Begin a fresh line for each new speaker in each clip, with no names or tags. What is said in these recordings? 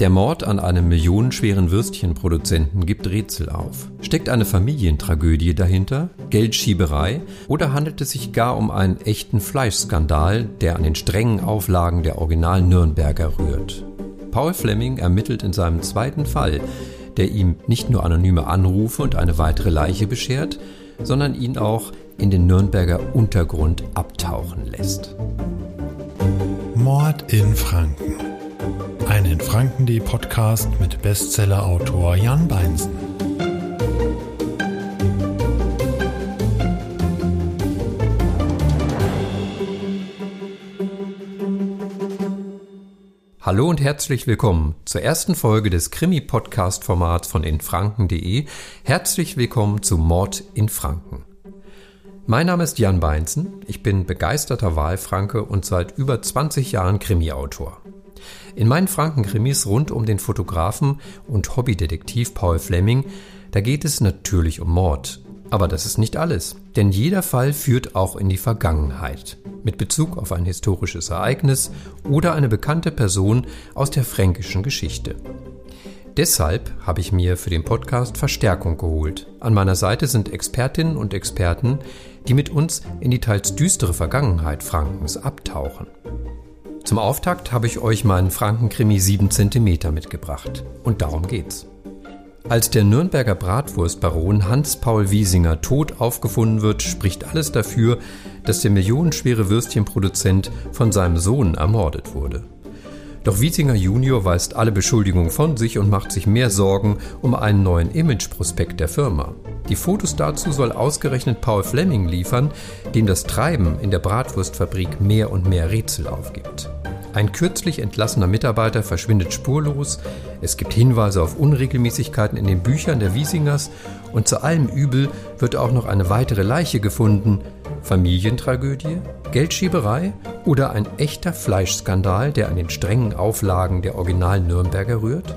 Der Mord an einem millionenschweren Würstchenproduzenten gibt Rätsel auf. Steckt eine Familientragödie dahinter, Geldschieberei oder handelt es sich gar um einen echten Fleischskandal, der an den strengen Auflagen der Original Nürnberger rührt? Paul Fleming ermittelt in seinem zweiten Fall, der ihm nicht nur anonyme Anrufe und eine weitere Leiche beschert, sondern ihn auch in den Nürnberger Untergrund abtauchen lässt.
Mord in Franken ein in Franken.de Podcast mit Bestsellerautor Jan Beinsen.
Hallo und herzlich willkommen zur ersten Folge des Krimi-Podcast-Formats von infranken.de. Herzlich willkommen zu Mord in Franken. Mein Name ist Jan Beinzen, ich bin begeisterter Wahlfranke und seit über 20 Jahren Krimi-Autor. In meinen Frankenkrimis rund um den Fotografen und Hobbydetektiv Paul Fleming, da geht es natürlich um Mord. Aber das ist nicht alles, denn jeder Fall führt auch in die Vergangenheit, mit Bezug auf ein historisches Ereignis oder eine bekannte Person aus der fränkischen Geschichte. Deshalb habe ich mir für den Podcast Verstärkung geholt. An meiner Seite sind Expertinnen und Experten, die mit uns in die teils düstere Vergangenheit Frankens abtauchen. Zum Auftakt habe ich euch meinen Frankenkrimi 7 cm mitgebracht. Und darum geht's. Als der Nürnberger Bratwurstbaron Hans-Paul Wiesinger tot aufgefunden wird, spricht alles dafür, dass der millionenschwere Würstchenproduzent von seinem Sohn ermordet wurde. Doch Wiesinger Junior weist alle Beschuldigungen von sich und macht sich mehr Sorgen um einen neuen Imageprospekt der Firma. Die Fotos dazu soll ausgerechnet Paul Fleming liefern, dem das Treiben in der Bratwurstfabrik mehr und mehr Rätsel aufgibt. Ein kürzlich entlassener Mitarbeiter verschwindet spurlos, es gibt Hinweise auf Unregelmäßigkeiten in den Büchern der Wiesingers und zu allem Übel wird auch noch eine weitere Leiche gefunden. Familientragödie, Geldschieberei oder ein echter Fleischskandal, der an den strengen Auflagen der Original Nürnberger rührt?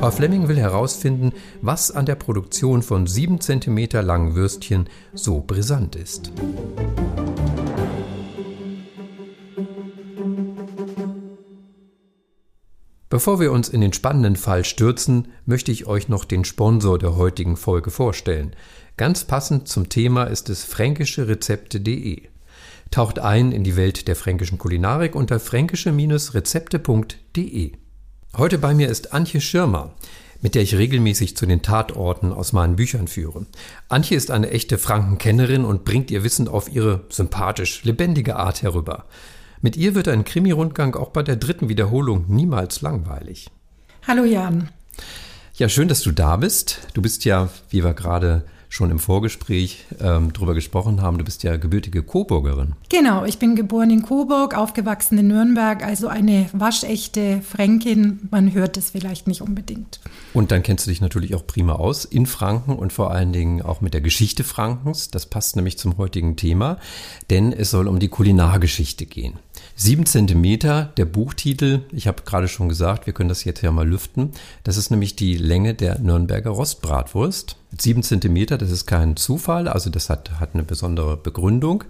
Paul Fleming will herausfinden, was an der Produktion von 7 cm langen Würstchen so brisant ist. Bevor wir uns in den spannenden Fall stürzen, möchte ich euch noch den Sponsor der heutigen Folge vorstellen. Ganz passend zum Thema ist es fränkische-rezepte.de. Taucht ein in die Welt der fränkischen Kulinarik unter fränkische-rezepte.de. Heute bei mir ist Antje Schirmer, mit der ich regelmäßig zu den Tatorten aus meinen Büchern führe. Antje ist eine echte Frankenkennerin und bringt ihr Wissen auf ihre sympathisch lebendige Art herüber. Mit ihr wird ein Krimi-Rundgang auch bei der dritten Wiederholung niemals langweilig.
Hallo Jan.
Ja, schön, dass du da bist. Du bist ja, wie wir gerade schon im Vorgespräch ähm, drüber gesprochen haben, du bist ja gebürtige Coburgerin.
Genau, ich bin geboren in Coburg, aufgewachsen in Nürnberg, also eine waschechte Fränkin. Man hört es vielleicht nicht unbedingt.
Und dann kennst du dich natürlich auch prima aus in Franken und vor allen Dingen auch mit der Geschichte Frankens. Das passt nämlich zum heutigen Thema, denn es soll um die Kulinargeschichte gehen. Sieben Zentimeter, der Buchtitel, ich habe gerade schon gesagt, wir können das jetzt ja mal lüften. Das ist nämlich die Länge der Nürnberger Rostbratwurst. Sieben Zentimeter, das ist kein Zufall, also das hat, hat eine besondere Begründung.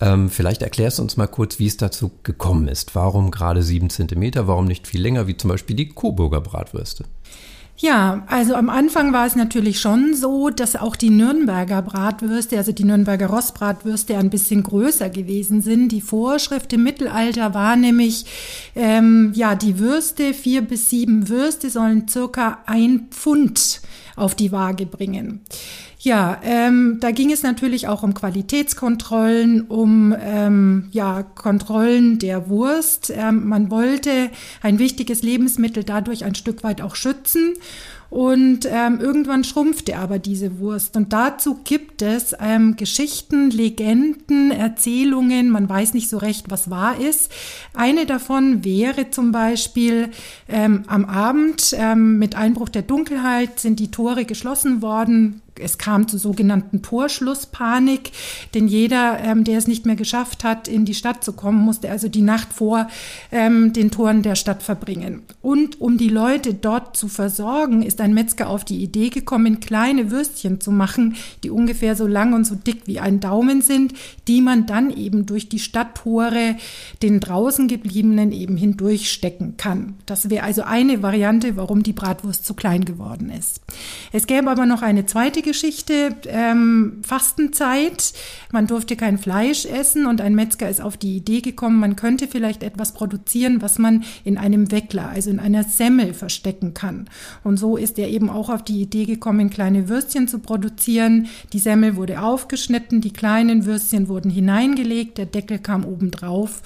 Ähm, vielleicht erklärst du uns mal kurz, wie es dazu gekommen ist. Warum gerade sieben Zentimeter, warum nicht viel länger, wie zum Beispiel die Coburger Bratwürste?
Ja, also am Anfang war es natürlich schon so, dass auch die Nürnberger Bratwürste, also die Nürnberger Rostbratwürste, ein bisschen größer gewesen sind. Die Vorschrift im Mittelalter war nämlich, ähm, ja, die Würste, vier bis sieben Würste sollen circa ein Pfund auf die Waage bringen. Ja, ähm, da ging es natürlich auch um Qualitätskontrollen, um ähm, ja, Kontrollen der Wurst. Ähm, man wollte ein wichtiges Lebensmittel dadurch ein Stück weit auch schützen. Und ähm, irgendwann schrumpfte aber diese Wurst. Und dazu gibt es ähm, Geschichten, Legenden, Erzählungen. Man weiß nicht so recht, was wahr ist. Eine davon wäre zum Beispiel ähm, am Abend ähm, mit Einbruch der Dunkelheit sind die Tore geschlossen worden es kam zu sogenannten Torschlusspanik, denn jeder, ähm, der es nicht mehr geschafft hat, in die Stadt zu kommen, musste also die Nacht vor ähm, den Toren der Stadt verbringen. Und um die Leute dort zu versorgen, ist ein Metzger auf die Idee gekommen, kleine Würstchen zu machen, die ungefähr so lang und so dick wie ein Daumen sind, die man dann eben durch die Stadttore den draußen gebliebenen eben hindurchstecken kann. Das wäre also eine Variante, warum die Bratwurst zu klein geworden ist. Es gäbe aber noch eine zweite Geschichte, ähm, Fastenzeit. Man durfte kein Fleisch essen und ein Metzger ist auf die Idee gekommen, man könnte vielleicht etwas produzieren, was man in einem Weckler, also in einer Semmel verstecken kann. Und so ist er eben auch auf die Idee gekommen, kleine Würstchen zu produzieren. Die Semmel wurde aufgeschnitten, die kleinen Würstchen wurden hineingelegt, der Deckel kam oben drauf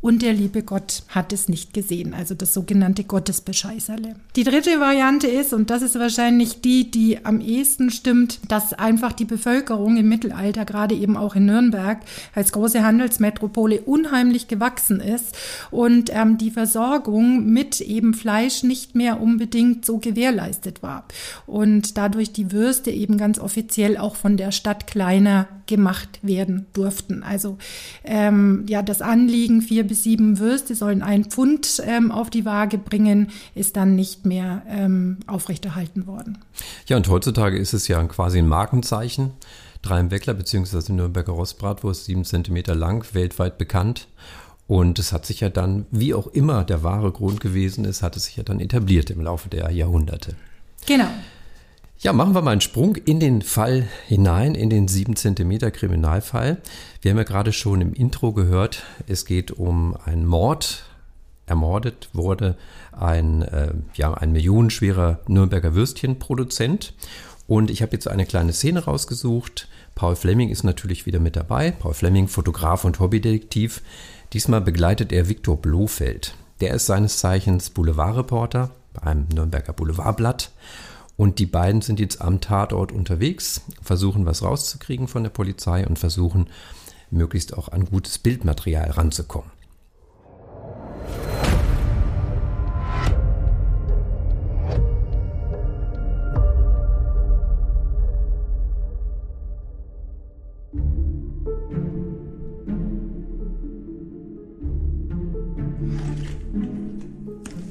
und der liebe Gott hat es nicht gesehen, also das sogenannte Gottesbescheißerle. Die dritte Variante ist, und das ist wahrscheinlich die, die am ehesten stimmt, dass einfach die Bevölkerung im Mittelalter, gerade eben auch in Nürnberg, als große Handelsmetropole unheimlich gewachsen ist und ähm, die Versorgung mit eben Fleisch nicht mehr unbedingt so gewährleistet war. Und dadurch die Würste eben ganz offiziell auch von der Stadt kleiner gemacht werden durften. Also ähm, ja, das Anliegen, vier bis sieben Würste sollen ein Pfund ähm, auf die Waage bringen, ist dann nicht mehr ähm, aufrechterhalten worden.
Ja, und heutzutage ist es ja quasi ein Markenzeichen. Drei im Weckler bzw. Nürnberger Rostbratwurst, sieben Zentimeter lang, weltweit bekannt. Und es hat sich ja dann, wie auch immer der wahre Grund gewesen ist, hat es sich ja dann etabliert im Laufe der Jahrhunderte.
Genau.
Ja, machen wir mal einen Sprung in den Fall hinein, in den 7 cm Kriminalfall. Wir haben ja gerade schon im Intro gehört, es geht um einen Mord. Ermordet wurde ein, äh, ja, ein millionenschwerer Nürnberger Würstchenproduzent. Und ich habe jetzt eine kleine Szene rausgesucht. Paul Fleming ist natürlich wieder mit dabei. Paul Fleming, Fotograf und Hobbydetektiv. Diesmal begleitet er Viktor Blofeld. Der ist seines Zeichens Boulevardreporter beim Nürnberger Boulevardblatt und die beiden sind jetzt am Tatort unterwegs, versuchen was rauszukriegen von der Polizei und versuchen möglichst auch an gutes Bildmaterial ranzukommen.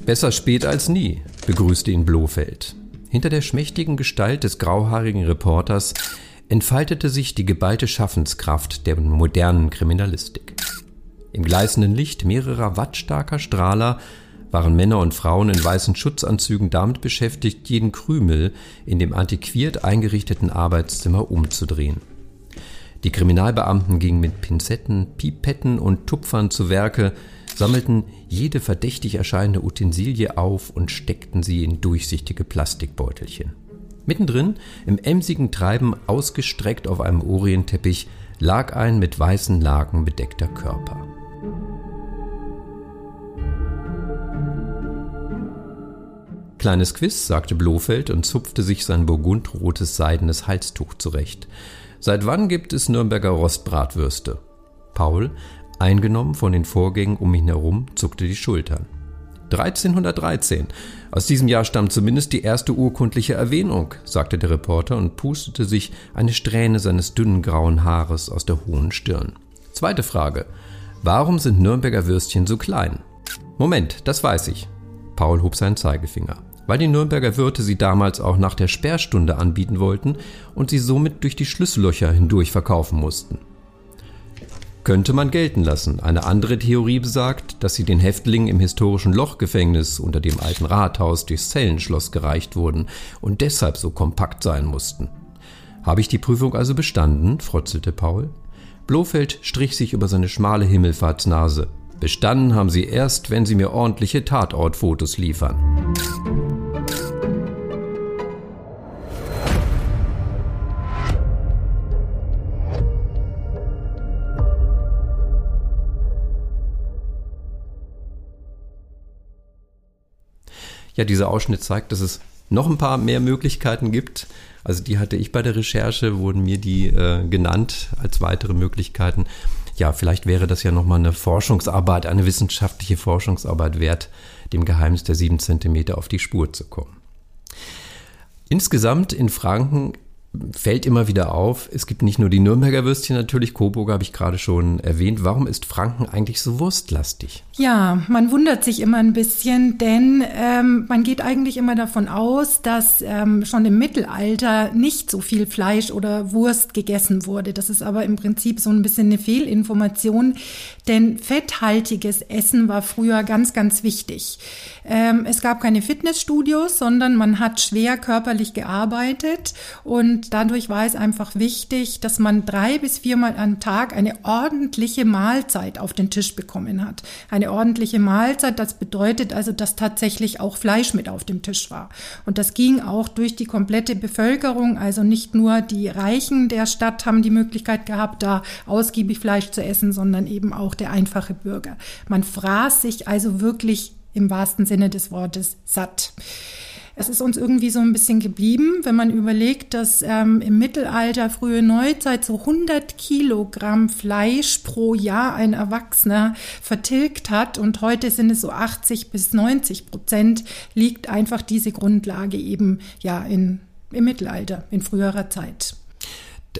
Besser spät als nie, begrüßte ihn Blofeld. Hinter der schmächtigen Gestalt des grauhaarigen Reporters entfaltete sich die geballte Schaffenskraft der modernen Kriminalistik. Im gleißenden Licht mehrerer wattstarker Strahler waren Männer und Frauen in weißen Schutzanzügen damit beschäftigt, jeden Krümel in dem antiquiert eingerichteten Arbeitszimmer umzudrehen. Die Kriminalbeamten gingen mit Pinzetten, Pipetten und Tupfern zu Werke, sammelten jede verdächtig erscheinende Utensilie auf und steckten sie in durchsichtige Plastikbeutelchen. Mittendrin, im emsigen Treiben ausgestreckt auf einem Orienteppich, lag ein mit weißen Laken bedeckter Körper. Kleines Quiz, sagte Blofeld und zupfte sich sein burgundrotes seidenes Halstuch zurecht. Seit wann gibt es Nürnberger Rostbratwürste? Paul Eingenommen von den Vorgängen um ihn herum, zuckte die Schultern. 1313. Aus diesem Jahr stammt zumindest die erste urkundliche Erwähnung, sagte der Reporter und pustete sich eine Strähne seines dünnen grauen Haares aus der hohen Stirn. Zweite Frage. Warum sind Nürnberger Würstchen so klein? Moment, das weiß ich. Paul hob seinen Zeigefinger. Weil die Nürnberger Wirte sie damals auch nach der Sperrstunde anbieten wollten und sie somit durch die Schlüssellöcher hindurch verkaufen mussten könnte man gelten lassen. Eine andere Theorie besagt, dass sie den Häftlingen im historischen Lochgefängnis unter dem alten Rathaus durchs Zellenschloss gereicht wurden und deshalb so kompakt sein mussten. Habe ich die Prüfung also bestanden? frotzelte Paul. Blofeld strich sich über seine schmale Himmelfahrtsnase. Bestanden haben sie erst, wenn sie mir ordentliche Tatortfotos liefern. Ja, dieser Ausschnitt zeigt, dass es noch ein paar mehr Möglichkeiten gibt. Also die hatte ich bei der Recherche, wurden mir die äh, genannt als weitere Möglichkeiten. Ja, vielleicht wäre das ja nochmal eine Forschungsarbeit, eine wissenschaftliche Forschungsarbeit wert, dem Geheimnis der sieben Zentimeter auf die Spur zu kommen. Insgesamt in Franken fällt immer wieder auf, es gibt nicht nur die Nürnberger Würstchen natürlich, Coburger habe ich gerade schon erwähnt. Warum ist Franken eigentlich so wurstlastig?
Ja, man wundert sich immer ein bisschen, denn ähm, man geht eigentlich immer davon aus, dass ähm, schon im Mittelalter nicht so viel Fleisch oder Wurst gegessen wurde. Das ist aber im Prinzip so ein bisschen eine Fehlinformation, denn fetthaltiges Essen war früher ganz, ganz wichtig. Ähm, es gab keine Fitnessstudios, sondern man hat schwer körperlich gearbeitet und dadurch war es einfach wichtig, dass man drei bis viermal am Tag eine ordentliche Mahlzeit auf den Tisch bekommen hat. Eine ordentliche Mahlzeit, das bedeutet also, dass tatsächlich auch Fleisch mit auf dem Tisch war. Und das ging auch durch die komplette Bevölkerung, also nicht nur die Reichen der Stadt haben die Möglichkeit gehabt, da ausgiebig Fleisch zu essen, sondern eben auch der einfache Bürger. Man fraß sich also wirklich im wahrsten Sinne des Wortes satt. Es ist uns irgendwie so ein bisschen geblieben, wenn man überlegt, dass ähm, im Mittelalter, frühe Neuzeit so 100 Kilogramm Fleisch pro Jahr ein Erwachsener vertilgt hat und heute sind es so 80 bis 90 Prozent, liegt einfach diese Grundlage eben ja in, im Mittelalter, in früherer Zeit.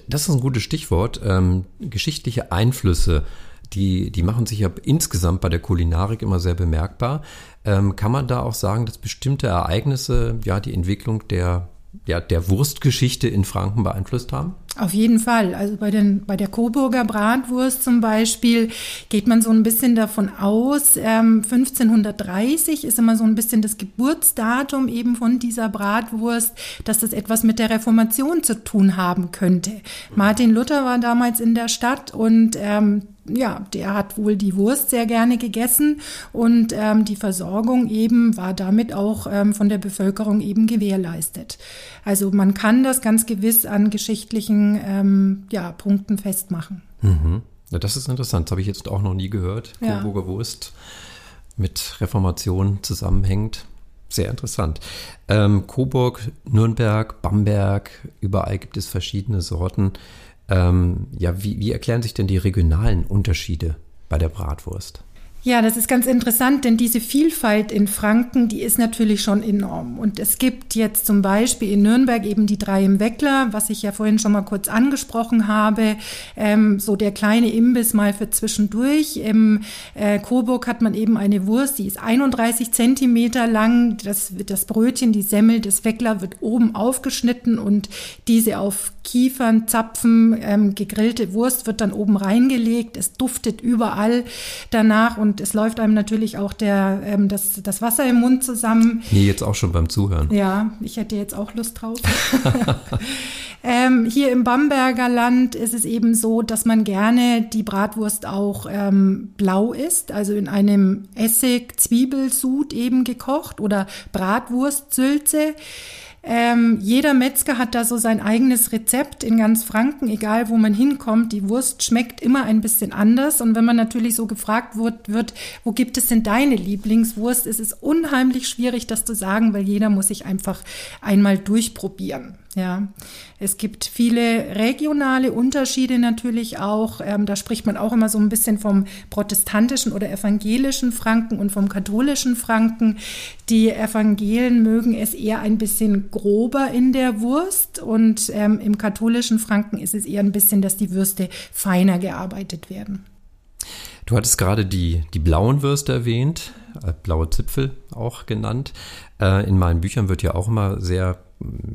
Das ist ein gutes Stichwort. Ähm, geschichtliche Einflüsse die, die machen sich ja insgesamt bei der Kulinarik immer sehr bemerkbar. Ähm, kann man da auch sagen, dass bestimmte Ereignisse ja die Entwicklung der, ja, der Wurstgeschichte in Franken beeinflusst haben?
Auf jeden Fall. Also bei, den, bei der Coburger Bratwurst zum Beispiel geht man so ein bisschen davon aus, ähm, 1530 ist immer so ein bisschen das Geburtsdatum eben von dieser Bratwurst, dass das etwas mit der Reformation zu tun haben könnte. Martin Luther war damals in der Stadt und ähm, ja, der hat wohl die Wurst sehr gerne gegessen und ähm, die Versorgung eben war damit auch ähm, von der Bevölkerung eben gewährleistet. Also man kann das ganz gewiss an geschichtlichen ähm, ja, Punkten festmachen.
Mhm. Ja, das ist interessant, das habe ich jetzt auch noch nie gehört. Ja. Coburger Wurst mit Reformation zusammenhängt. Sehr interessant. Ähm, Coburg, Nürnberg, Bamberg, überall gibt es verschiedene Sorten. Ähm, ja, wie, wie erklären sich denn die regionalen Unterschiede bei der Bratwurst?
Ja, das ist ganz interessant, denn diese Vielfalt in Franken, die ist natürlich schon enorm. Und es gibt jetzt zum Beispiel in Nürnberg eben die drei im Weckler, was ich ja vorhin schon mal kurz angesprochen habe, ähm, so der kleine Imbiss mal für zwischendurch. Im äh, Coburg hat man eben eine Wurst, die ist 31 Zentimeter lang. Das, das Brötchen, die Semmel des Weckler wird oben aufgeschnitten und diese auf Kiefern, Zapfen, ähm, gegrillte Wurst wird dann oben reingelegt. Es duftet überall danach und und es läuft einem natürlich auch der, ähm, das, das Wasser im Mund zusammen.
Nee, jetzt auch schon beim Zuhören.
Ja, ich hätte jetzt auch Lust drauf. ähm, hier im Bamberger Land ist es eben so, dass man gerne die Bratwurst auch ähm, blau isst, also in einem Essig-Zwiebelsud eben gekocht oder Bratwurstsülze. Ähm, jeder Metzger hat da so sein eigenes Rezept in ganz Franken, egal wo man hinkommt. Die Wurst schmeckt immer ein bisschen anders. Und wenn man natürlich so gefragt wird, wird, wo gibt es denn deine Lieblingswurst, ist es unheimlich schwierig, das zu sagen, weil jeder muss sich einfach einmal durchprobieren. Ja, es gibt viele regionale Unterschiede natürlich auch. Ähm, da spricht man auch immer so ein bisschen vom protestantischen oder evangelischen Franken und vom katholischen Franken. Die Evangelen mögen es eher ein bisschen grober in der Wurst und ähm, im katholischen Franken ist es eher ein bisschen, dass die Würste feiner gearbeitet werden.
Du hattest gerade die, die blauen Würste erwähnt, äh, blaue Zipfel auch genannt. Äh, in meinen Büchern wird ja auch immer sehr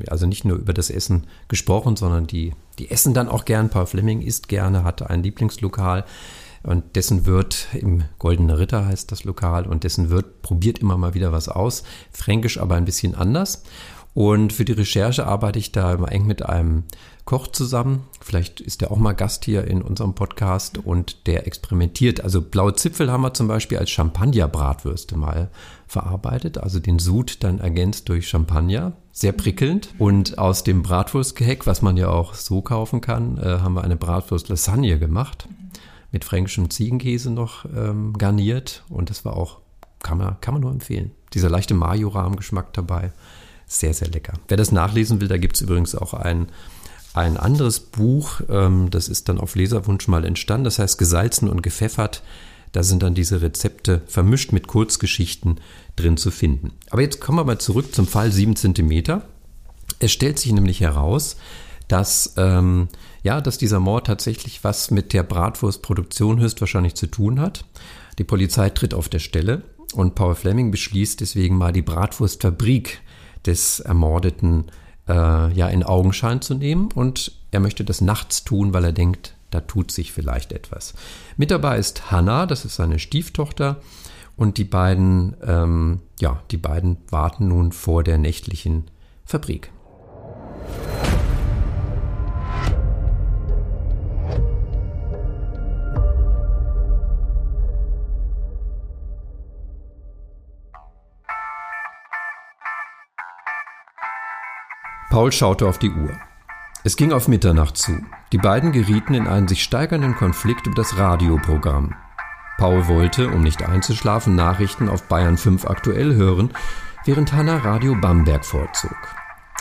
also nicht nur über das Essen gesprochen, sondern die, die essen dann auch gern. Paul Fleming isst gerne, hat ein Lieblingslokal und dessen Wirt im Goldene Ritter heißt das Lokal und dessen Wirt probiert immer mal wieder was aus. Fränkisch aber ein bisschen anders. Und für die Recherche arbeite ich da immer eng mit einem Koch zusammen. Vielleicht ist er auch mal Gast hier in unserem Podcast und der experimentiert. Also blaue Zipfel haben wir zum Beispiel als Champagner-Bratwürste mal verarbeitet. Also den Sud dann ergänzt durch Champagner. Sehr prickelnd. Und aus dem Bratwurstgeheck, was man ja auch so kaufen kann, äh, haben wir eine Bratwurst-Lasagne gemacht. Mit fränkischem Ziegenkäse noch ähm, garniert. Und das war auch, kann man, kann man nur empfehlen. Dieser leichte Majorahm-Geschmack dabei. Sehr, sehr lecker. Wer das nachlesen will, da gibt es übrigens auch ein, ein anderes Buch, ähm, das ist dann auf Leserwunsch mal entstanden, das heißt Gesalzen und gepfeffert. Da sind dann diese Rezepte vermischt mit Kurzgeschichten drin zu finden. Aber jetzt kommen wir mal zurück zum Fall 7 cm. Es stellt sich nämlich heraus, dass, ähm, ja, dass dieser Mord tatsächlich was mit der Bratwurstproduktion höchstwahrscheinlich zu tun hat. Die Polizei tritt auf der Stelle und Paul Fleming beschließt deswegen mal die Bratwurstfabrik des Ermordeten äh, ja in Augenschein zu nehmen und er möchte das nachts tun, weil er denkt, da tut sich vielleicht etwas. Mit dabei ist Hannah, das ist seine Stieftochter und die beiden, ähm, ja, die beiden warten nun vor der nächtlichen Fabrik. Paul schaute auf die Uhr. Es ging auf Mitternacht zu. Die beiden gerieten in einen sich steigernden Konflikt über das Radioprogramm. Paul wollte, um nicht einzuschlafen, Nachrichten auf Bayern 5 aktuell hören, während Hanna Radio Bamberg vorzog.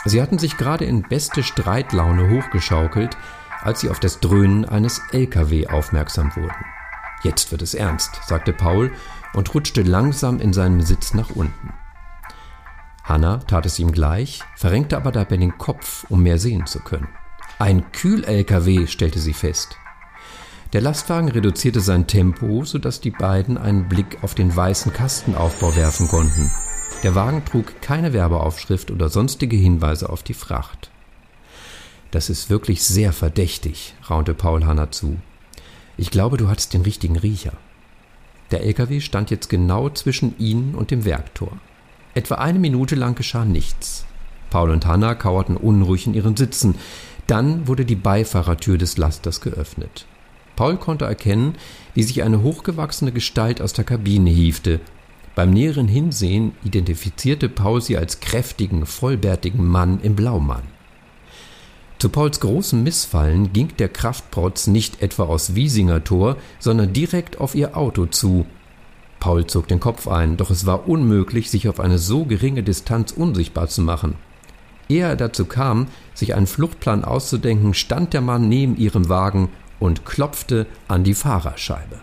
Sie hatten sich gerade in beste Streitlaune hochgeschaukelt, als sie auf das Dröhnen eines LKW aufmerksam wurden. Jetzt wird es ernst, sagte Paul und rutschte langsam in seinem Sitz nach unten. Hanna tat es ihm gleich, verrenkte aber dabei den Kopf, um mehr sehen zu können. Ein Kühl-LKW, stellte sie fest. Der Lastwagen reduzierte sein Tempo, sodass die beiden einen Blick auf den weißen Kastenaufbau werfen konnten. Der Wagen trug keine Werbeaufschrift oder sonstige Hinweise auf die Fracht. Das ist wirklich sehr verdächtig, raunte Paul Hanna zu. Ich glaube, du hattest den richtigen Riecher. Der LKW stand jetzt genau zwischen ihnen und dem Werktor. Etwa eine Minute lang geschah nichts. Paul und Hanna kauerten unruhig in ihren Sitzen. Dann wurde die Beifahrertür des Lasters geöffnet. Paul konnte erkennen, wie sich eine hochgewachsene Gestalt aus der Kabine hiefte. Beim näheren Hinsehen identifizierte Paul sie als kräftigen, vollbärtigen Mann im Blaumann. Zu Pauls großem Missfallen ging der Kraftprotz nicht etwa aus Wiesinger Tor, sondern direkt auf ihr Auto zu, Paul zog den Kopf ein, doch es war unmöglich, sich auf eine so geringe Distanz unsichtbar zu machen. Ehe er dazu kam, sich einen Fluchtplan auszudenken, stand der Mann neben ihrem Wagen und klopfte an die Fahrerscheibe.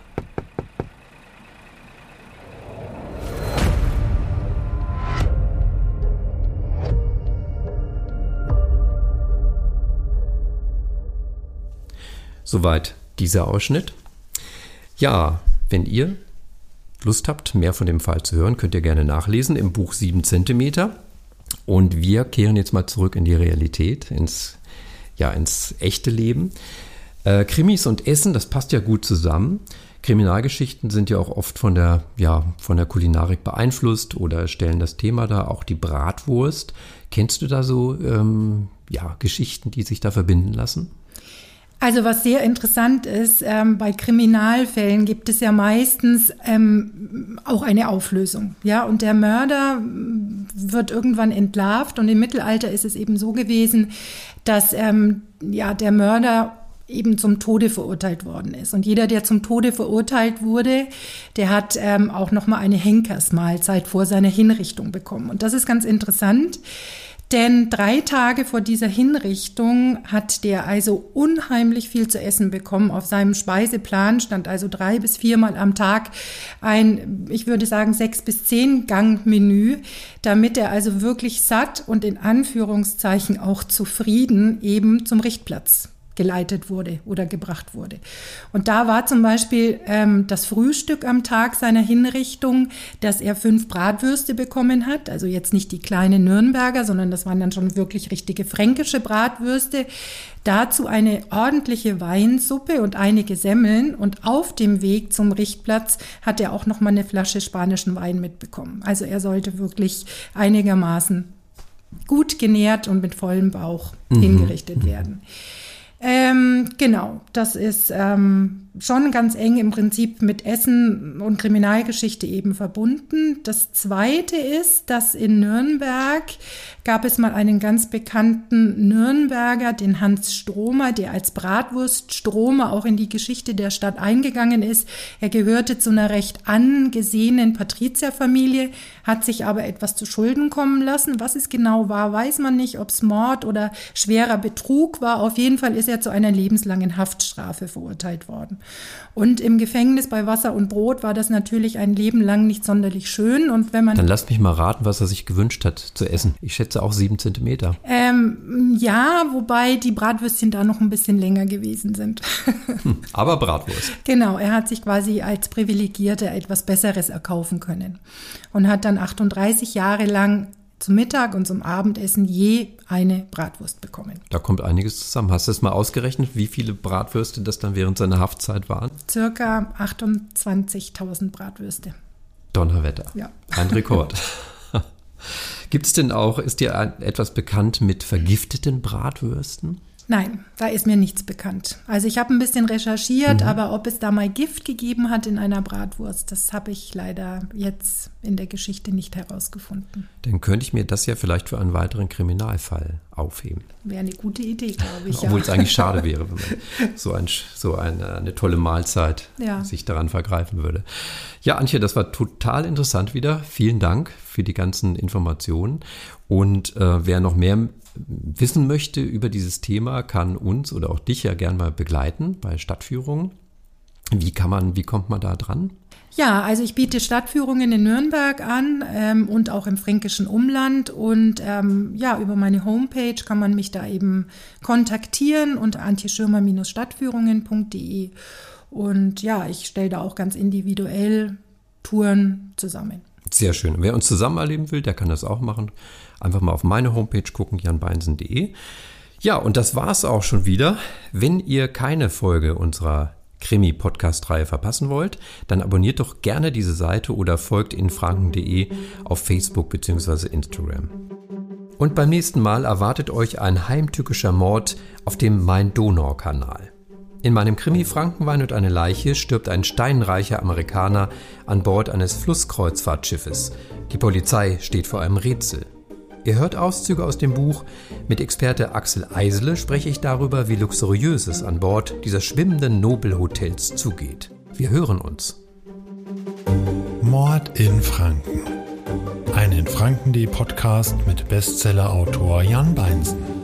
Soweit dieser Ausschnitt. Ja, wenn ihr Lust habt, mehr von dem Fall zu hören, könnt ihr gerne nachlesen im Buch 7 cm. Und wir kehren jetzt mal zurück in die Realität, ins, ja, ins echte Leben. Äh, Krimis und Essen, das passt ja gut zusammen. Kriminalgeschichten sind ja auch oft von der, ja, von der Kulinarik beeinflusst oder stellen das Thema da, auch die Bratwurst. Kennst du da so ähm, ja, Geschichten, die sich da verbinden lassen?
Also was sehr interessant ist, ähm, bei Kriminalfällen gibt es ja meistens ähm, auch eine Auflösung. Ja, und der Mörder wird irgendwann entlarvt und im Mittelalter ist es eben so gewesen, dass ähm, ja der Mörder eben zum Tode verurteilt worden ist. Und jeder, der zum Tode verurteilt wurde, der hat ähm, auch noch mal eine Henkersmahlzeit vor seiner Hinrichtung bekommen. Und das ist ganz interessant. Denn drei Tage vor dieser Hinrichtung hat der also unheimlich viel zu essen bekommen. Auf seinem Speiseplan stand also drei bis viermal am Tag ein, ich würde sagen, sechs bis zehn Gang-Menü, damit er also wirklich satt und in Anführungszeichen auch zufrieden eben zum Richtplatz geleitet wurde oder gebracht wurde. Und da war zum Beispiel ähm, das Frühstück am Tag seiner Hinrichtung, dass er fünf Bratwürste bekommen hat, also jetzt nicht die kleinen Nürnberger, sondern das waren dann schon wirklich richtige fränkische Bratwürste. Dazu eine ordentliche Weinsuppe und einige Semmeln und auf dem Weg zum Richtplatz hat er auch noch mal eine Flasche spanischen Wein mitbekommen. Also er sollte wirklich einigermaßen gut genährt und mit vollem Bauch mhm. hingerichtet werden. Ähm, genau, das ist ähm, schon ganz eng im Prinzip mit Essen und Kriminalgeschichte eben verbunden. Das Zweite ist, dass in Nürnberg gab es mal einen ganz bekannten Nürnberger, den Hans Stromer, der als Bratwurst Stromer auch in die Geschichte der Stadt eingegangen ist. Er gehörte zu einer recht angesehenen Patrizierfamilie, hat sich aber etwas zu Schulden kommen lassen. Was es genau war, weiß man nicht, ob es Mord oder schwerer Betrug war. Auf jeden Fall ist er zu einer lebenslangen Haftstrafe verurteilt worden. Und im Gefängnis bei Wasser und Brot war das natürlich ein Leben lang nicht sonderlich schön. Und wenn man
Dann lasst mich mal raten, was er sich gewünscht hat zu essen. Ich schätze auch sieben Zentimeter.
Ähm, ja, wobei die Bratwürstchen da noch ein bisschen länger gewesen sind.
Hm, aber Bratwurst.
Genau, er hat sich quasi als Privilegierter etwas Besseres erkaufen können und hat dann 38 Jahre lang zum Mittag und zum Abendessen je eine Bratwurst bekommen.
Da kommt einiges zusammen. Hast du es mal ausgerechnet, wie viele Bratwürste das dann während seiner Haftzeit waren?
Circa 28.000 Bratwürste.
Donnerwetter.
Ja.
Ein Rekord. Gibt es denn auch, ist dir etwas bekannt mit vergifteten Bratwürsten?
Nein, da ist mir nichts bekannt. Also ich habe ein bisschen recherchiert, mhm. aber ob es da mal Gift gegeben hat in einer Bratwurst, das habe ich leider jetzt in der Geschichte nicht herausgefunden.
Dann könnte ich mir das ja vielleicht für einen weiteren Kriminalfall aufheben.
Wäre eine gute Idee, glaube ich.
Obwohl ja. es eigentlich schade wäre, wenn man so, ein, so eine, eine tolle Mahlzeit ja. sich daran vergreifen würde. Ja, Antje, das war total interessant wieder. Vielen Dank für die ganzen Informationen. Und äh, wer noch mehr wissen möchte über dieses Thema, kann uns oder auch dich ja gern mal begleiten bei Stadtführungen. Wie kann man, wie kommt man da dran?
Ja, also ich biete Stadtführungen in Nürnberg an ähm, und auch im fränkischen Umland. Und ähm, ja, über meine Homepage kann man mich da eben kontaktieren unter antjeschirmer-stadtführungen.de. Und ja, ich stelle da auch ganz individuell Touren zusammen.
Sehr schön. Wer uns zusammen erleben will, der kann das auch machen. Einfach mal auf meine Homepage gucken, janbeinsen.de. Ja, und das war's auch schon wieder. Wenn ihr keine Folge unserer Krimi-Podcast-Reihe verpassen wollt, dann abonniert doch gerne diese Seite oder folgt infranken.de auf Facebook bzw. Instagram. Und beim nächsten Mal erwartet euch ein heimtückischer Mord auf dem Main-Donau-Kanal. In meinem Krimi Frankenwein und eine Leiche stirbt ein steinreicher Amerikaner an Bord eines Flusskreuzfahrtschiffes. Die Polizei steht vor einem Rätsel. Ihr hört Auszüge aus dem Buch. Mit Experte Axel Eisele spreche ich darüber, wie luxuriös es an Bord dieser schwimmenden Nobelhotels zugeht. Wir hören uns.
Mord in Franken. Ein in Franken.de Podcast mit Bestsellerautor Jan Beinsen.